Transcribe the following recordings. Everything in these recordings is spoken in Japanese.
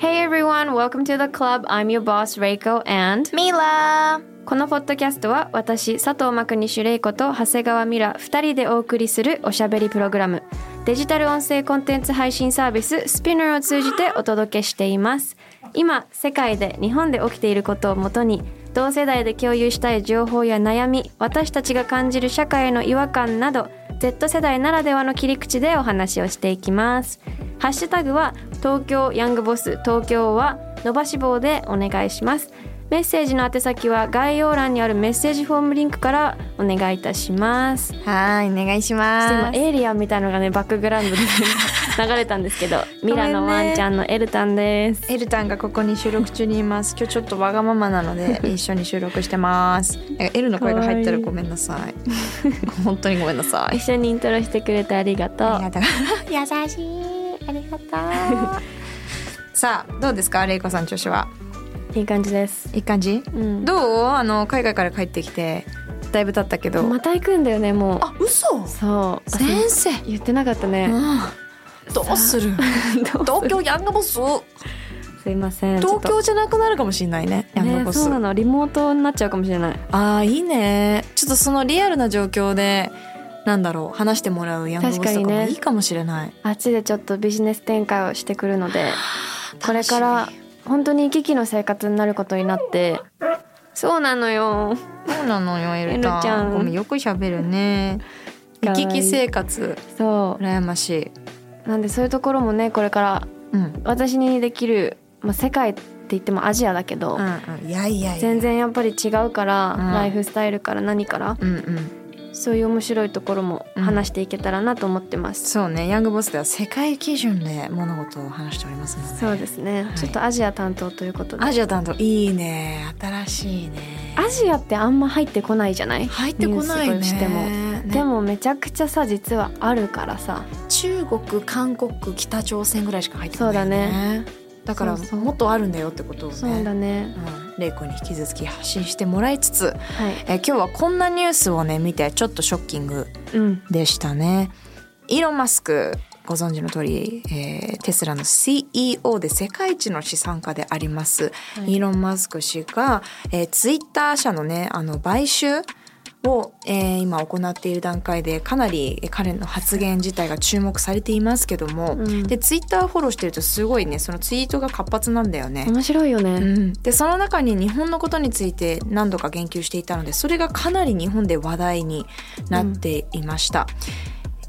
Hey everyone, welcome to the club. I'm your boss Reiko and ミラこのポッドキャストは私佐藤真国主玲子と長谷川ミラ2人でお送りするおしゃべりプログラム。デジタル音声コンテンツ配信サービス Spinner を通じてお届けしています。今世界で日本で起きていることをもとに同世代で共有したい情報や悩み私たちが感じる社会への違和感など Z 世代ならではの切り口でお話をしていきますハッシュタグは東京ヤングボス東京は伸ばし棒でお願いしますメッセージの宛先は概要欄にあるメッセージフォームリンクからお願いいたしますはいお願いし今まエイリアンみたいのがねバックグラウンドで 流れたんですけどミラのワンちゃんのエルタンですエルタンがここに収録中にいます。今日ちょっとわがままなので 一緒に収録してます。エルの声が入ったらごめんなさい。本当にごめんなさい。一緒にイントロしてくれてありがとうありがとう。優しい。ありがとう。さあどうですか？レイコさん調子は？いい感じです、いい感じ？うん、どう？あの海外から帰ってきてだいぶ経ったけど。また行くんだよねもうあ嘘？そうあ先生。言ってなかったねうん どうする？東京ヤングボス？すいません東京じゃなくなるかもしれないね。ヤングボス。ねそうなのリモートになっちゃうかもしれないああいいねちょっとそのリアルな状況でなんだろう話してもらうヤングボスとかもいいかもしれない、あっちでちょっとビジネス展開をしてくるのでこれから本当に行き来の生活になることになって。そうなのよ。そうなのよエルちゃん。ごめんよく喋るね。行き来生活。そ羨ましい、うなんでそういうところもねこれからうん、私にできる、まあ、世界って言ってもアジアだけど、うんうん。いやいやいや。全然やっぱり違うから、うん。ライフスタイルから何からうんうんそういう面白いところも話していけたらなと思ってます、そうね。ヤングボスでは世界基準で物事を話しておりますので。そうですね、はい。ちょっとアジア担当ということで。アジア担当いいね。新しいね。アジアってあんま入ってこないじゃない？入ってこないね。しても、ね。でもめちゃくちゃさ実はあるからさ。中国韓国北朝鮮ぐらいしか入ってこないよそうだねだからもっとあるんだよってことをね。そうだね。うん、レイコに引き続き発信してもらいつつ、はい。え今日はこんなニュースをね見てちょっとショッキングうん。でしたね。イーロン・マスクご存知の通り、えーテスラの CEO で世界一の資産家であります、はい。イーロン・マスク氏が、えーツイッター社のねあの買収を、えー今行っている段階でかなりえー彼の発言自体が注目されていますけども、うん。でツイッターフォローしてるとすごいねそのツイートが活発なんだよね。面白いよね、うん、でその中に日本のことについて何度か言及していたのでそれがかなり日本で話題になっていました。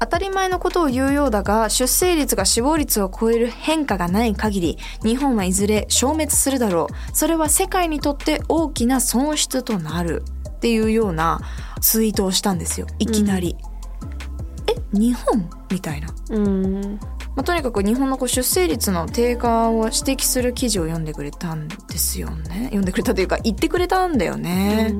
当たり前のことを言うようだが出生率が死亡率を超える変化がない限り日本はいずれ消滅するだろう。それは世界にとって大きな損失となる。っていうようなツイートをしたんですよ。いきなり。え日本？みたいな。うん。まあ、とにかく日本のこう出生率の低下を指摘する記事を読んでくれたんですよね。読んでくれたというか言ってくれたんだよね、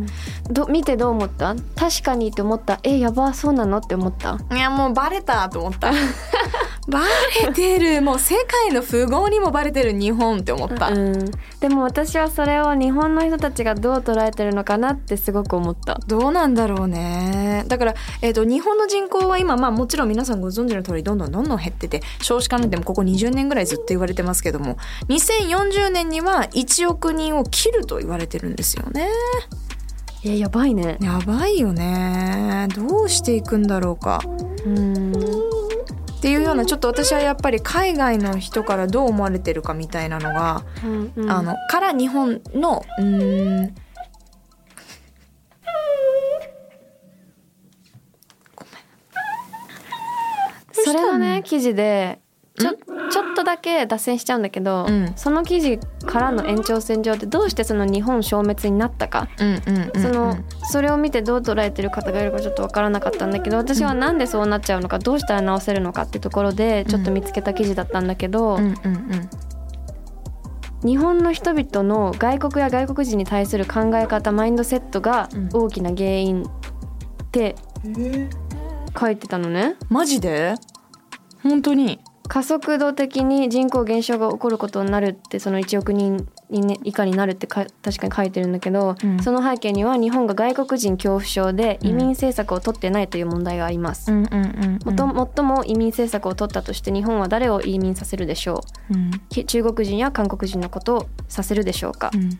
ど見てどう思った？確かにって思った。えやばそうなの？って思った？いやもうバレたと思った バレてる。もう世界の富豪にもバレてる日本って思った、うん、でも私はそれを日本の人たちがどう捉えてるのかなってすごく思った。どうなんだろうね。だから、えー、と日本の人口は今まあもちろん皆さんご存知の通りどんどんどんどん減ってて少子化なんてもここ20年ぐらいずっと言われてますけども2040年には1億人を切ると言われてるんですよね。えやばいね。やばいよね。どうしていくんだろうか。うんっていうようなちょっと私はやっぱり海外の人からどう思われてるかみたいなのが、うんうん。あのから日本のうーん。それのね。記事でだけ脱線しちゃうんだけど、うん。その記事からの延長線上でどうしてその日本消滅になったか、そのそれを見てどう捉えてる方がいるかちょっとわからなかったんだけど私はなんでそうなっちゃうのかどうしたら直せるのかってところでちょっと見つけた記事だったんだけど、日本の人々の外国や外国人に対する考え方マインドセットがうん。大きな原因って書いてたのね。マジで？本当に加速度的に人口減少が起こることになるってその1億人に、ね、以下になるってか確かに書いてるんだけど、うん。その背景には日本が外国人恐怖症でうん。移民政策を取ってないという問題があります。んうんもと最も移民政策を取ったとして日本は誰を移民させるでしょう？うん。き中国人や韓国人のことをさせるでしょうか、うん。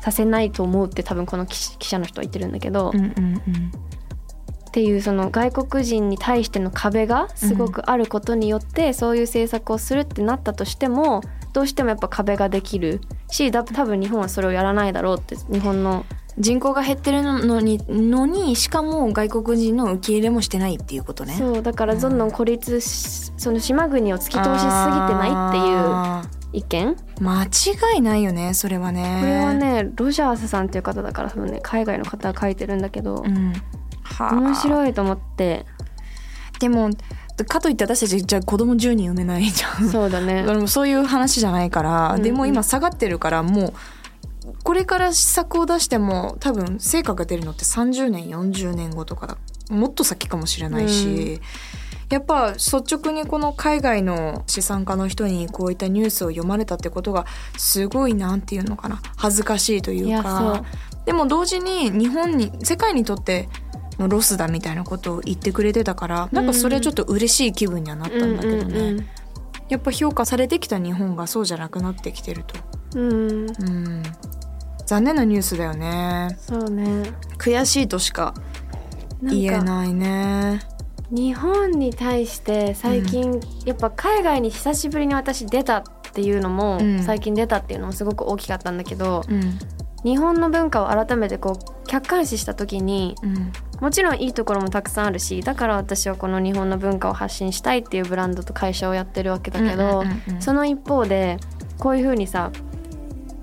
させないと思うって多分この記記者の人は言ってるんだけど、うんうんっていうその外国人に対しての壁がすごくあることによって、そういう政策をするってなったとしてもどうしてもやっぱ壁ができるしだ多分日本はそれをやらないだろうって日本の人口が減ってるのにのにしかも外国人の受け入れもしてないっていうことね。そうだからどんどん孤立しその島国を突き通しすぎてないっていう意見？間違いないよねそれはね。これはねロジャースさんっていう方だから多分ね海外の方が書いてるんだけどうん。はあ面白いと思って。でもかといって私たちじゃあ子供10人産めないじゃん。そうだね。そういう話じゃないから、うんうん。でも今下がってるからもうこれから施策を出しても多分成果が出るのって30年40年後とかだ。もっと先かもしれないし、やっぱ率直にこの海外の資産家の人にこういったニュースを読まれたってことがすごいなんていうのかな。恥ずかしいといいうやかでも同時に日本に世界にとってのロスだみたいなことを言ってくれてたからなんかそれはちょっと嬉しい気分にはなったんだけどね。うんうんやっぱ評価されてきた日本がそうじゃなくなってきてると。うん、うんうん。残念なニュースだよね。そうね悔しいとしか言えないね。日本に対して最近、やっぱ海外に久しぶりに私出たっていうのも、うん最近出たっていうのもすごく大きかったんだけどうん。日本の文化を改めてこう客観視した時にうん。もちろんいいところもたくさんあるしだから私はこの日本の文化を発信したいっていうブランドと会社をやってるわけだけど、その一方でこういうふうにさ、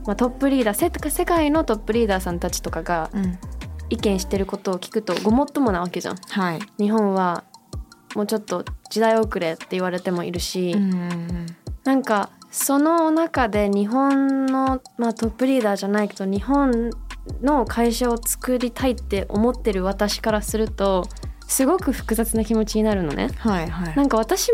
まあ、トップリーダーせ世界のトップリーダーさんたちとかがうん。意見してることを聞くとごもっともなわけじゃん。はい。日本はもうちょっと時代遅れって言われてもいるし、うんうんなんかその中で日本の、まあ、トップリーダーじゃないけど日本の会社を作りたいって思ってる私からするとすごく複雑な気持ちになるのね。はいはい。なんか私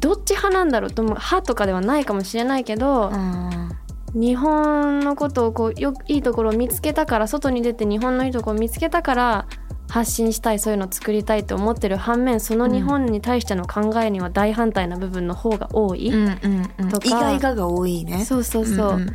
どっち派なんだろうと派とかではないかもしれないけど、うん日本のことをこうよいいところを見つけたから外に出て日本のいいところを見つけたから発信したいそういうのを作りたいと思ってる反面その日本に対しての考えには大反対な部分の方が多い、うんうんうんとか意外がが多いね。そうそうそう、んんん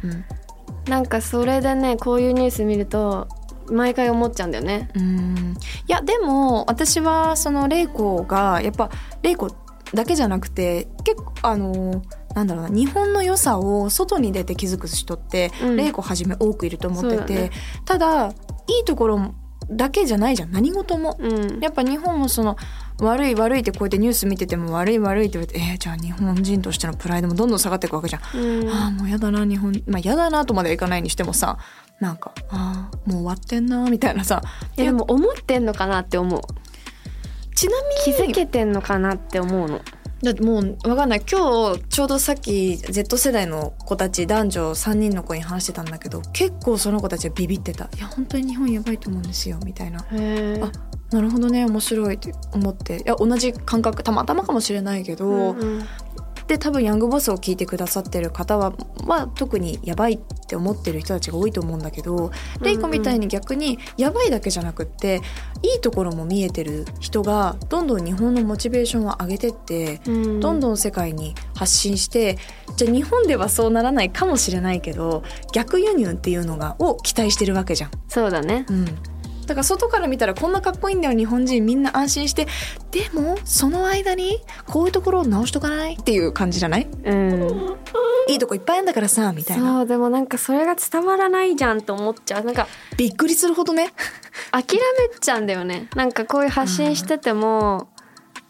なんかそれでねこういうニュース見ると毎回思っちゃうんだよね。うん。いやでも私はその玲子がやっぱ玲子だけじゃなくて結構あのなんだろうな日本の良さを外に出て気づく人ってうん。玲子はじめ多くいると思ってて、ね。ただいいところだけじゃないじゃん何事も。うん、やっぱ日本もその悪い悪いってこうやってニュース見てても悪い悪いって言われてえー、じゃあ日本人としてのプライドもどんどん下がっていくわけじゃん。うんああもうやだな日本まあやだなとまではいかないにしてもさなんかああもう終わってんなみたいなさでも思ってんのかなって思うちなみ気づけてんのかなって思うの。だってもうわかんない。今日ちょうどさっき Z 世代の子たち男女3人の子に話してたんだけど結構その子たちはビビってた「いや本当に日本やばいと思うんですよ」みたいな。へあなるほどね面白いって思って。いや同じ感覚。たまたまかもしれないけど、うんうんで多分ヤングボスを聞いてくださってる方は、まあ、特にやばいって思ってる人たちが多いと思うんだけど、レイコみたいに逆にやばいだけじゃなくっていいところも見えてる人がどんどん日本のモチベーションを上げてって、うんどんどん世界に発信してじゃあ日本ではそうならないかもしれないけど逆輸入っていうのがを期待してるわけじゃん。そうだね。うんだから外から見たらこんなかっこいいんだよ日本人みんな安心して。でもその間にこういうところを直しとかないっていう感じじゃない？うん。いいとこいっぱいあるんだからさみたいな。そう。でもなんかそれが伝わらないじゃんと思っちゃう。なんかびっくりするほどね。諦めちゃうんだよね。なんかこういう発信してても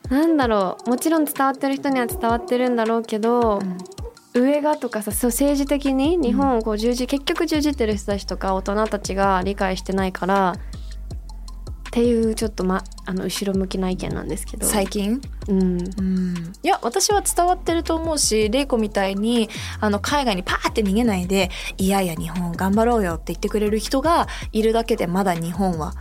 なんだろう。もちろん伝わってる人には伝わってるんだろうけど、上がとかさそう政治的に日本をこう従事、結局従事ってる人たちとか大人たちが理解してないからっっていうちょっと、ま、あの後ろ向きな意見なんですけど。最近？うん。うん。いや私は伝わってると思うし玲子みたいにあの海外にパーって逃げないで「いやいや日本頑張ろうよ」って言ってくれる人がいるだけでまだ日本は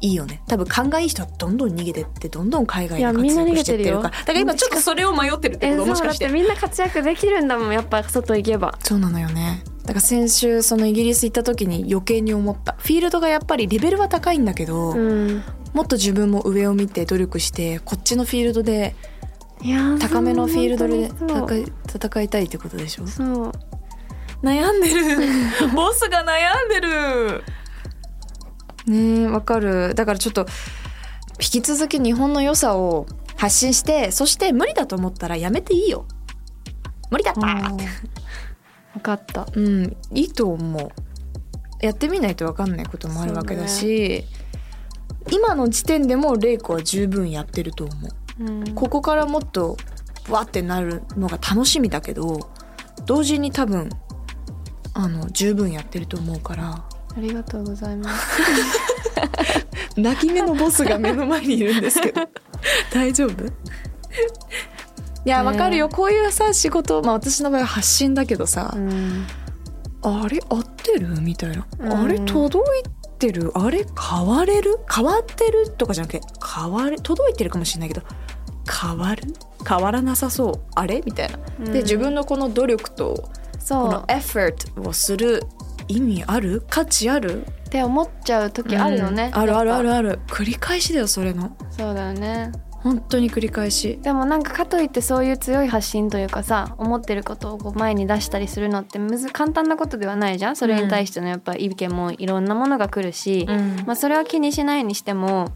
いいよね。多分勘がいい人はどんどん逃げてってどんどん海外に活躍してってるから。だから今ちょっとそれを迷ってるってえこともしかして。みんな活躍できるんだもんやっぱ外行けば。そうなのよねだから先週そのイギリス行った時に余計に思った。フィールドがやっぱりレベルは高いんだけど、うん。もっと自分も上を見て努力してこっちのフィールドで高めのフィールドで戦いたいってことでしょ？そう。そう悩んでる。ボスが悩んでる。ねえわかる。だからちょっと引き続き日本の良さを発信してそして無理だと思ったらやめていいよ。無理だった分かった。うん。いいと思う。やってみないと分かんないこともあるわけだし、今の時点でも玲子は十分やってると思う。うん。ここからもっとわってなるのが楽しみだけど同時に多分あの十分やってると思うから。ありがとうございます。泣き目のボスが目の前にいるんですけど。大丈夫？いやわかるよ。こういうさ仕事まあ私の場合は発信だけどさ、うん。あれ？合ってる？みたいな、うん。あれ？届いてる？あれ？変われる？変わってる？とかじゃなくて変わる届いてるかもしれないけど変わる？変わらなさそう？あれ？みたいな、うん。で自分のこの努力とこのエフォートをする意味ある？価値ある？って思っちゃう時あるよね、うん。あるあるあるある。繰り返しだよそれの。ぱそうだよね本当に繰り返し。でもなんかかといってそういう強い発信というかさ思ってることをこう前に出したりするのってむず簡単なことではないじゃん。それに対してのやっぱ意見もいろんなものが来るし、うん。まあ、それは気にしないにしても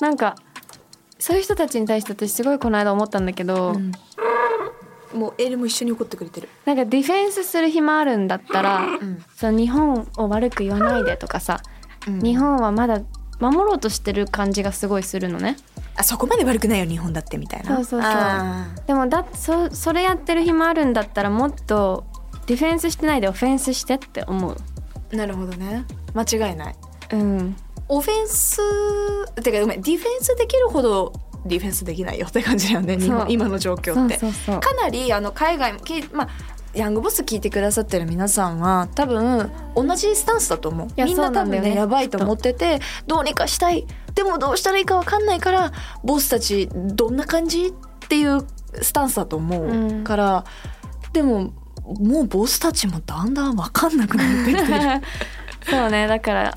なんかそういう人たちに対して私すごいこの間思ったんだけど、うん。もうエルも一緒に怒ってくれてる、なんかディフェンスする暇あるんだったら、ん。その日本を悪く言わないでとかさ、日本はまだ守ろうとしてる感じがすごいするのね。あそこまで悪くないよ日本だってみたいなそうそうそうあでもだそそれやってる暇あるんだったらもっとディフェンスしてないでオフェンスしてって思う。ーなるほどね間違いないうん。オフェンスてかごめんディフェンスできるほどディフェンスできないよって感じだよね今の状況って。かなりあの海外きまあヤングボス聞いてくださってる皆さんは多分同じスタンスだと思う。やみんな多そうなんだよね。分ねやばいと思っててどうにかしたい。でもどうしたらいいか分かんないからボスたちどんな感じっていうスタンスだと思う。から、でももうボスたちもだんだん分かんなくなってきてる。そうねだから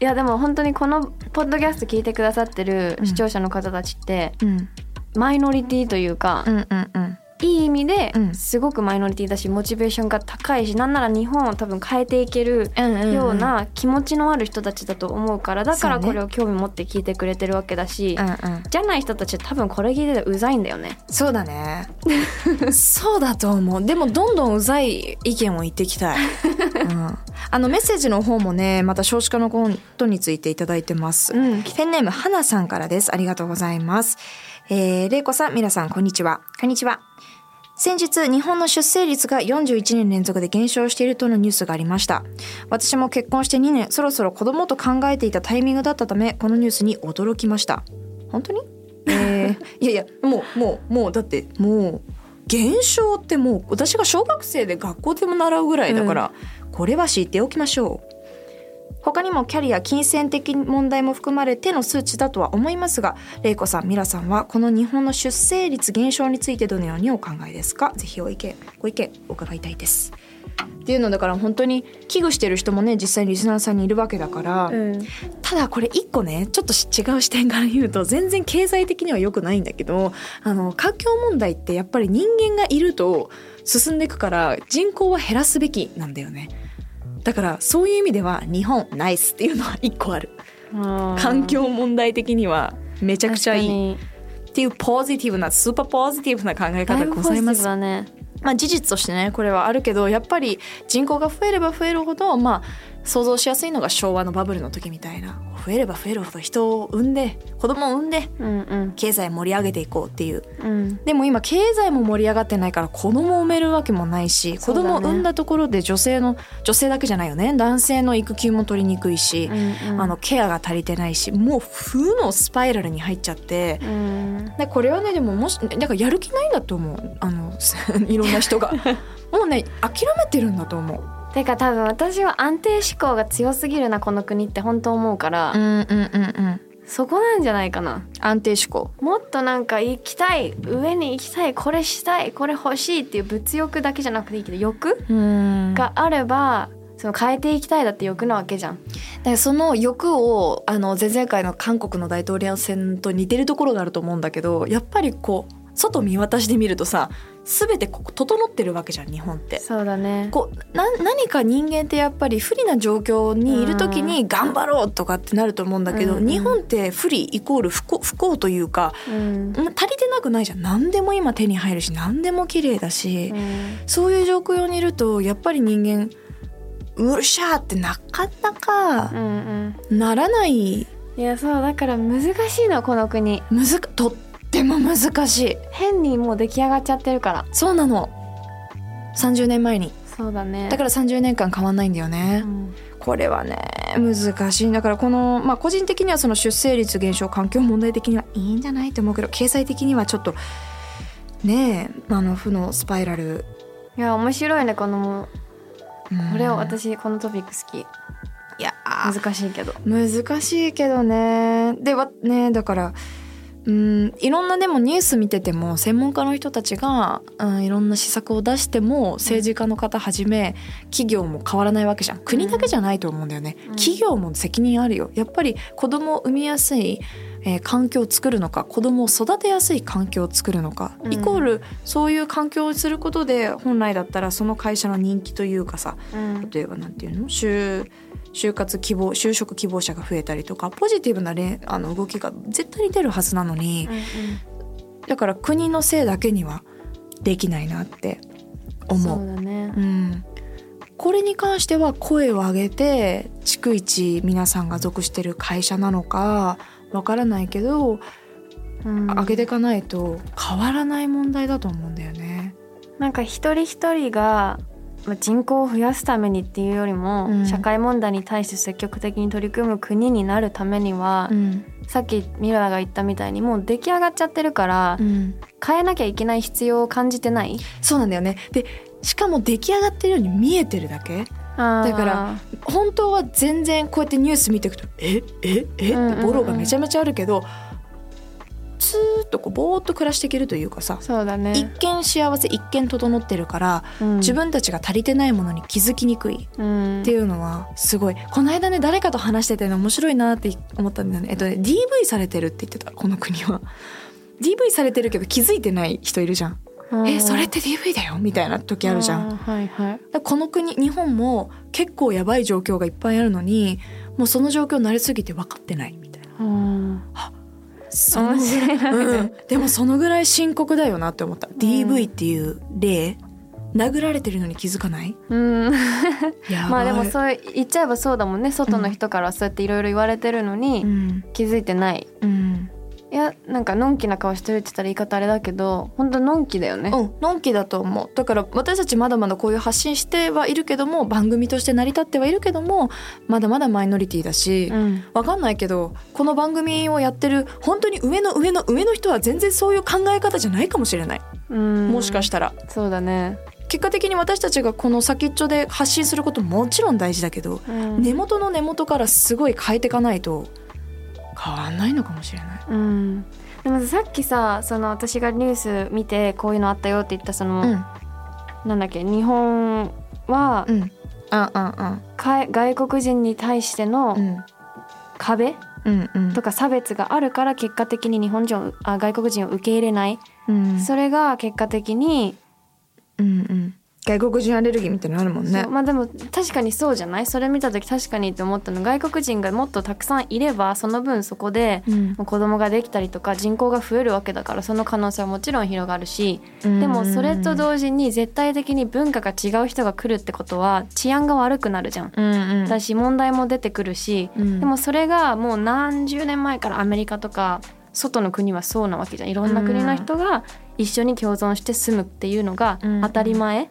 いやでも本当にこのポッドキャスト聞いてくださってる視聴者の方たちって、うん。マイノリティというか、うんうんうんいい意味でうん。すごくマイノリティだしモチベーションが高いしなんなら日本を多分変えていけるような気持ちのある人たちだと思うからだからこれを興味持って聞いてくれてるわけだし、うんうん。じゃない人たち多分これ聞いててうざいんだよね。そうだね。そうだと思う。でもどんどんうざい意見を言っていきたい、うん、あのメッセージの方もねまた少子化のことについていただいてます、うん。ペンネームはなさんからです。ありがとうございます。えー、れいこさん皆さんこんにちは。こんにちは先日日本の出生率が41年連続で減少しているとのニュースがありました。私も結婚して2年そろそろ子供と考えていたタイミングだったためこのニュースに驚きました。本当に？えー、いやいやもうもうもうだってもう減少ってもう私が小学生で学校でも習うぐらいだから、これは知っておきましょう他にもキャリア金銭的問題も含まれての数値だとは思いますが玲子さんミラさんはこの日本の出生率減少についてどのようにお考えですか？ぜひお意見ご意見伺いたいです。っていうのだから本当に危惧してる人もね実際にリスナーさんにいるわけだから、うんただこれ一個ねちょっと違う視点から言うと全然経済的には良くないんだけどあの環境問題ってやっぱり人間がいると進んでいくから人口は減らすべきなんだよね。だからそういう意味では日本ナイスっていうのは一個ある。環境問題的にはめちゃくちゃいい。いっていうポジティブなスーパーポジティブな考え方がございます。まあ事実としてねこれはあるけどやっぱり人口が増えれば増えるほどまあ想像しやすいのが昭和のバブルの時みたいな。増えれば増えるほど人を産んで子供を産んでうんうん。経済盛り上げていこうっていう。うん。でも今経済も盛り上がってないから子供を産めるわけもないし子供を産んだところで女性の女性だけじゃないよね。男性の育休も取りにくいし、うんうん。あのケアが足りてないしもう負のスパイラルに入っちゃって。うん。でこれはねでももしだからやる気ないんだと思う。あの いろんな人が。もうね諦めてるんだと思う。てか多分私は安定志向が強すぎるなこの国って本当思うから、んうんうんうんそこなんじゃないかな。安定志向もっとなんか行きたい上に行きたいこれしたいこれ欲しいっていう物欲だけじゃなくていいけど欲うん。があればその変えていきたいだって欲なわけじゃん。でその欲をあの前々回の韓国の大統領選と似てるところがあると思うんだけどやっぱりこう外見渡してみるとさ全てここ整ってるわけじゃん日本って。そうだね。こうな何か人間ってやっぱり不利な状況にいる時に頑張ろうとかってなると思うんだけど、うんうん日本って不利イコール不幸不幸というかうん。足りてなくないじゃん何でも今手に入るし何でも綺麗だし、うんそういう状況にいるとやっぱり人間うっしゃーってなかなかうんうん。ならないいやそうだから難しいのこの国。むずかとっても難しい。変にもう出来上がっちゃってるから。そうなの。30年前に。そうだね。だから30年間変わんないんだよね、うん。これはね難しい。だからこのまあ個人的にはその出生率減少環境問題的にはいいんじゃないと思うけど経済的にはちょっとねえあの負のスパイラル、いや面白いねこのうん。これを私このトピック好き。いやー。難しいけど。難しいけどね。ではねだからうんいろんなでもニュース見てても専門家の人たちが、うん、いろんな施策を出しても政治家の方はじめ企業も変わらないわけじゃん。国だけじゃないと思うんだよね、うん。企業も責任あるよ。やっぱり子供を産みやすい、えー環境を作るのか子供を育てやすい環境を作るのか、うん。イコールそういう環境をすることで本来だったらその会社の人気というかさうん。例えばなんていうの？就就活希望就職希望者が増えたりとかポジティブなれあの動きが絶対に出るはずなのにだから国のせいだけにはできないなってそ思う。うだねう。んこれに関しては声を上げて逐一皆さんが属してる会社なのかわからないけど、うん上げていかないと変わらない問題だと思うんだよね。なんか一人一人がまあ人口を増やすためにっていうよりも、うん。社会問題に対して積極的に取り組む国になるためには、うん。さっきミラが言ったみたいにもう出来上がっちゃってるから、うん。変えなきゃいけない必要を感じてない？そうなんだよね。でしかも出来上がってるように見えてるだけ？だだから本当は全然こうやってニュース見ていくと「え？え？え？うんうんうん。ってボロがめちゃめちゃあるけどスーッとこうぼーっと暮らしていけるというかさそうだね。一見幸せ一見整ってるから、うん。自分たちが足りてないものに気づきにくい。うん。っていうのはすごい。この間ね誰かと話しててね面白いなって思ったんだよね。えっとね DV されてるって言ってたこの国は。DV されてるけど気づいてない人いるじゃん、うん。えそれって DV だよ？みたいな時あるじゃん。はいはい。この国日本も結構やばい状況がいっぱいあるのにもうその状況慣れすぎて分かってないみたいな。うんそのぐらい、うん、でもそのぐらい深刻だよなって思った、DV っていう例殴られてるのに気づかない？うん。まあでもそう言っちゃえばそうだもんね。外の人からはそうやっていろいろ言われてるのに、うん。気づいてない。うんいやなんかのんきな顔してるって言ったら言い方あれだけの本当のんきだよね、うん、のんきだと思う。だから私たちまだまだこういう発信してはいるけども番組として成り立ってはいるけどもまだまだマイノリティだし、うん。わかんないけどこの番組をやってる本当に上の上の上の人は全然そういう考え方じゃないかもしれない。うん。もしかしたら。そうだね、結果的に私たちがこの先っちょで発信することももちろん大事だけどうん。根元の根元からすごい変えていかないと変わんないのかもしれない。うん。でもさっきさその私がニュース見てこういうのあったよって言ったその、うん。なんだっけ日本は、うん。ああか外国人に対してのうん。壁うんうん。とか差別があるから結果的に日本人をあ外国人を受け入れない、うん。それが結果的にうんうん外国人アレルギーみたいなのあるもんね。まあでも確かにそうじゃない？それ見た時確かにって思ったの外国人がもっとたくさんいればその分そこでうん。もう子供ができたりとか人口が増えるわけだからその可能性はもちろん広がるし。でもそれと同時に絶対的に文化が違う人が来るってことは治安が悪くなるじゃん。うんうん。だし問題も出てくるし。うん。でもそれがもう何十年前からアメリカとか外の国はそうなわけじゃん。いろんな国の人が一緒に共存して住むっていうのがうん。当たり前、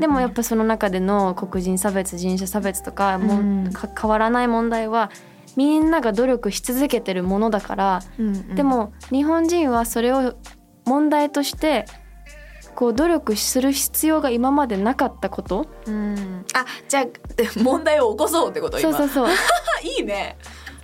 でもやっぱその中での黒人差別人種差別とかもうん。うか変わらない問題はみんなが努力し続けてるものだから、うんうん。でも日本人はそれを問題としてこう努力する必要が今までなかったこと。うん。あじゃあで 問題を起こそうってこと今。そうそうそう。いいね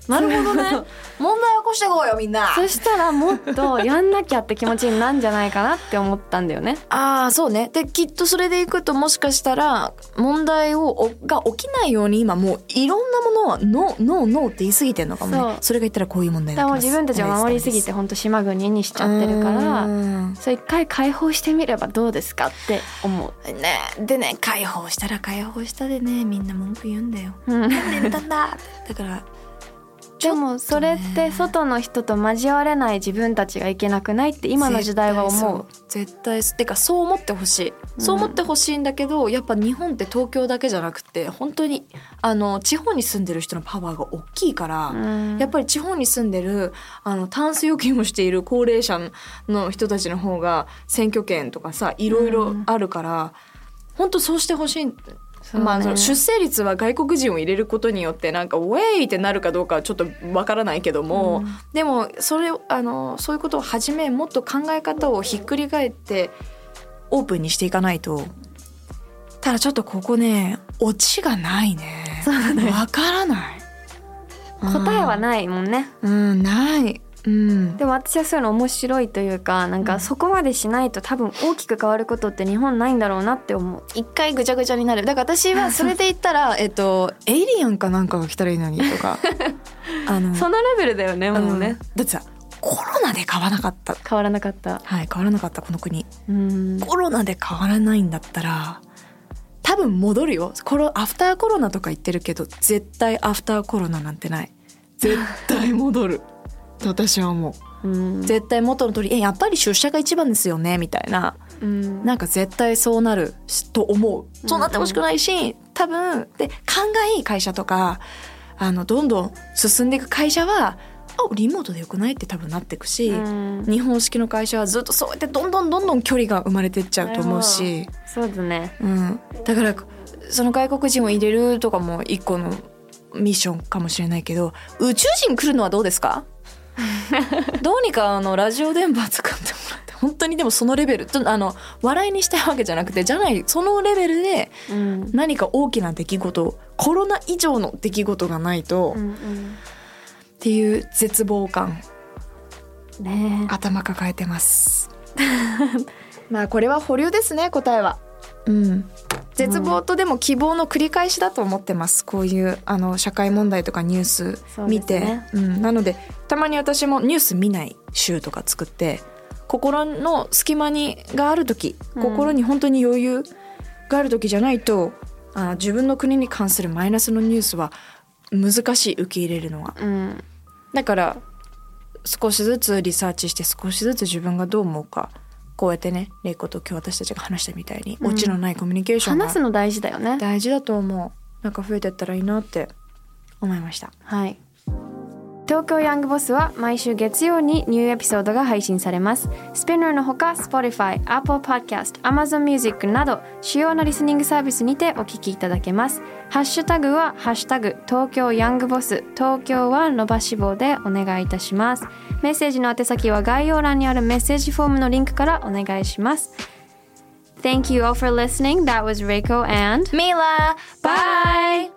なるほどね。問題起こしてこうよみんな。そしたらもっとやんなきゃって気持ちになんじゃないかなって思ったんだよね。ああそうね。できっとそれでいくともしかしたら問題をおが起きないように今もういろんなものはノーノーノーって言い過ぎてんのかもね。それが言ったらこういう問題になってます自分たちは守りすぎて本当島国にしちゃってるからうん。それ一回解放してみればどうですかって思う。ねでね解放したら解放したでねみんな文句言うんだよ。うん。なんで入れた？んだだからでもそれって外の人と交われない自分たちがいけなくないって今の時代は思う。絶対そう。てかそう思ってほしい。そう思ってほしいんだけど、やっぱ日本って東京だけじゃなくて本当にあの地方に住んでる人のパワーが大きいから、うん。やっぱり地方に住んでるあのタンス預金をしている高齢者の人たちの方が選挙権とかさいろいろあるから、本当そうしてほしい。ね。まあ、その出生率は外国人を入れることによってなんかウェイってなるかどうかはちょっとわからないけども、うん。でもそれをあのそういうことをはじめもっと考え方をひっくり返ってオープンにしていかないと。ただちょっとここねオチがないね。そうだね。わからない。答えはないもんね。うんないうん。でも私はそういうの面白いというかなんかそこまでしないと多分大きく変わることって日本ないんだろうなって思う。一回ぐちゃぐちゃになる。だから私は それで言ったらえっとエイリアンかなんかが来たらいいのにとか。あのそのレベルだよねもうね。だってさコロナで買わなかった。変わらなかった。はい変わらなかったこの国。うん。コロナで変わらないんだったら多分戻るよ。コロアフターコロナとか言ってるけど絶対アフターコロナなんてない。絶対戻る と私は思う。うん。絶対元の通りえやっぱり出社が一番ですよねみたいな。うん。なんか絶対そうなるしと思う。そうなってほしくないし多分で勘がいい会社とかあのどんどん進んでいく会社はあリモートでよくないって多分なっていくし、うん。日本式の会社はずっとそうやってどんどんどんどん距離が生まれてっちゃうと思うし、そうだね。うん、だからその外国人を入れるとかも一個のミッションかもしれないけど宇宙人来るのはどうですか？どうにかあのラジオ電波使ってもらって本当にでもそのレベルとあの笑いにしたいわけじゃなくてじゃないそのレベルでうん。何か大きな出来事コロナ以上の出来事がないと、っうんうん。ていう絶望感ねえ。頭抱えてます まあこれは保留ですね答えはうん絶望とでも希望の繰り返しだと思ってます。こういうあの社会問題とかニュース見てそうね。うん、なのでたまに私もニュース見ない週とか作って心の隙間にがある時うん。心に本当に余裕がある時じゃないと、あ自分の国に関するマイナスのニュースは難しい受け入れるのは。うん。だから少しずつリサーチして少しずつ自分がどう思うかこうやってね玲子と今日私たちが話したみたいに、うんオチのないコミュニケーションが話すの大事だよね。大事だと思うなんか増えてったらいいなって思いましたはい。東京ヤングボスは毎週月曜にニューエピソードが配信されます。スピナーのほか Spotify、Apple Podcast、Amazon Music など主要なリスニングサービスにてお聞きいただけます。ハッシュタグはハッシュタグ東京ヤングボス東京は伸ばし棒でお願いいたします。メッセージの宛先は概要欄にあるメッセージフォームのリンクからお願いします。Thank you all for listening. That was Reiko and ミラ Bye!